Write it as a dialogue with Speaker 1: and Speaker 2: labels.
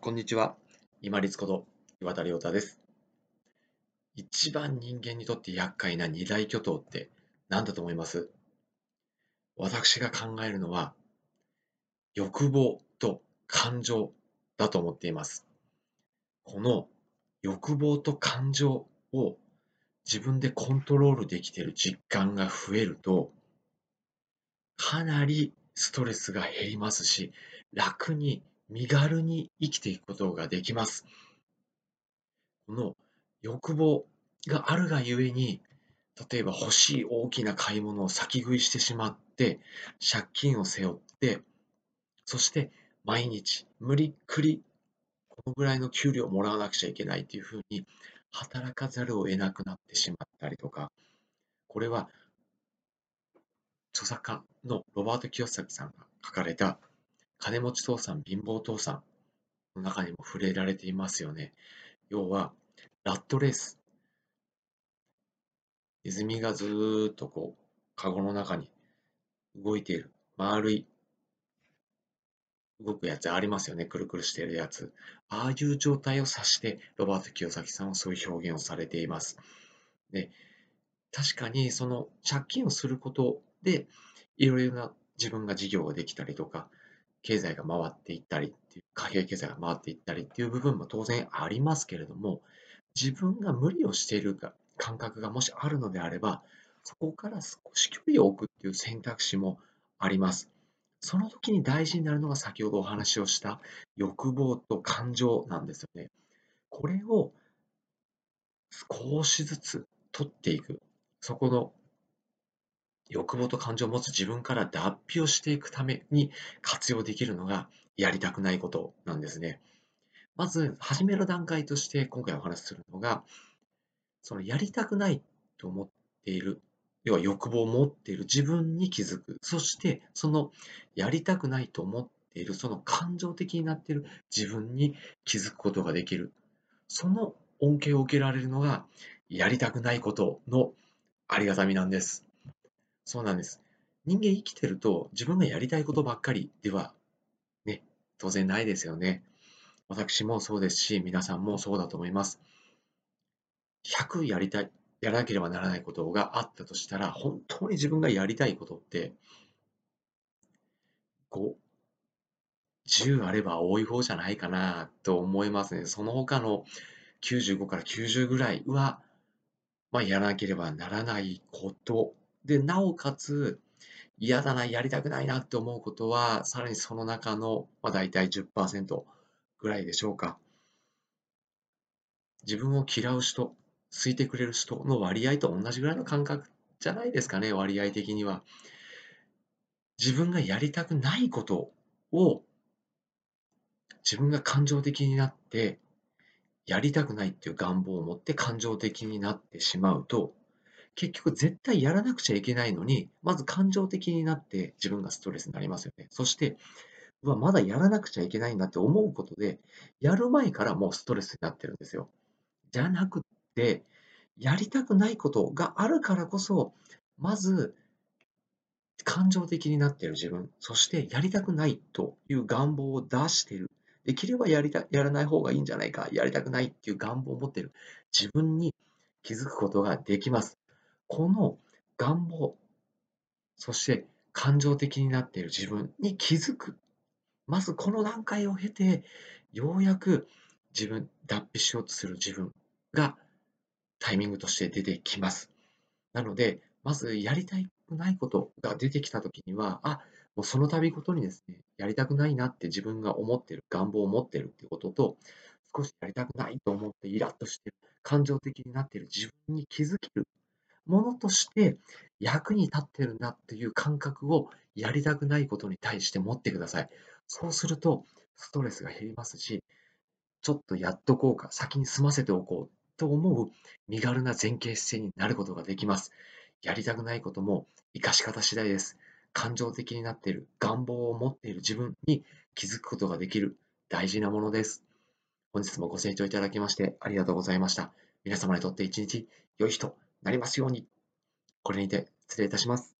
Speaker 1: こんにちは。今立こと岩田亮太です。一番人間にとって厄介な二大巨頭って何だと思います？私が考えるのは欲望と感情だと思っています。この欲望と感情を自分でコントロールできている実感が増えるとかなりストレスが減りますし楽に身軽に生きていくことができます。この欲望があるがゆえに、例えば欲しい大きな買い物を先食いしてしまって、借金を背負って、そして毎日無理っくりこのぐらいの給料をもらわなくちゃいけないというふうに働かざるを得なくなってしまったりとか、これは著作家のロバート清崎さんが書かれた金持ち父さん、貧乏父さんの中にも触れられていますよね。要は、ラットレース。ネズミがずーっとこう、カゴの中に動いている。丸い、動くやつありますよね。くるくるしているやつ。ああいう状態を指して、ロバート清崎さんはそういう表現をされています。で、確かにその借金をすることで、いろいろな自分が事業ができたりとか、経済が回っていったりっていう、貨幣経済が回っていったりっていう部分も当然ありますけれども、自分が無理をしている感覚がもしあるのであれば、そこから少し距離を置くっていう選択肢もあります。その時に大事になるのが先ほどお話をした欲望と感情なんですよね。これを少しずつ取っていく。そこの欲望と感情を持つ自分から脱皮をしていくために活用できるのがやりたくないことなんですね。まず、始める段階として今回お話しするのが、そのやりたくないと思っている、要は欲望を持っている自分に気づく。そして、そのやりたくないと思っている、その感情的になっている自分に気づくことができる。その恩恵を受けられるのが、やりたくないことのありがたみなんです。そうなんです。人間生きてると自分がやりたいことばっかりではね、当然ないですよね。私もそうですし、皆さんもそうだと思います。100やりたい、やらなければならないことがあったとしたら、本当に自分がやりたいことって、5、10あれば多い方じゃないかなと思いますね。その他の95から90ぐらいは、まあ、やらなければならないことで、なおかつ、嫌だな、やりたくないなって思うことは、さらにその中の、まあ、大体10%ぐらいでしょうか。自分を嫌う人、好いてくれる人の割合と同じぐらいの感覚じゃないですかね、割合的には。自分がやりたくないことを自分が感情的になってやりたくないっていう願望を持って感情的になってしまうと結局絶対やらなくちゃいけないのに、まず感情的になって自分がストレスになりますよね。そして、うわ、まだやらなくちゃいけないんだって思うことで、やる前からもうストレスになってるんですよ。じゃなくて、やりたくないことがあるからこそ、まず、感情的になっている自分、そしてやりたくないという願望を出している。できればやりたやらない方がいいんじゃないか、やりたくないっていう願望を持っている自分に気づくことができます。この願望、そして感情的になっている自分に気づく。まずこの段階を経て、ようやく自分、脱皮しようとする自分がタイミングとして出てきます。なので、まずやりたくないことが出てきたときには、あ、もうその度ごとにですね、やりたくないなって自分が思ってる、願望を持ってるっていうことと、少しやりたくないと思ってイラッとしてる、感情的になっている自分に気づけるものとして役に立ってるなっていう感覚をやりたくないことに対して持ってください。そうするとストレスが減りますし、ちょっとやっとこうか、先に済ませておこうと思う身軽な前傾姿勢になることができます。やりたくないことも活かし方次第です。感情的になっている、願望を持っている自分に気づくことができる大事なものです。本日もご清聴いただきましてありがとうございました。皆様にとって一日良い日となりますように。これにて失礼いたします。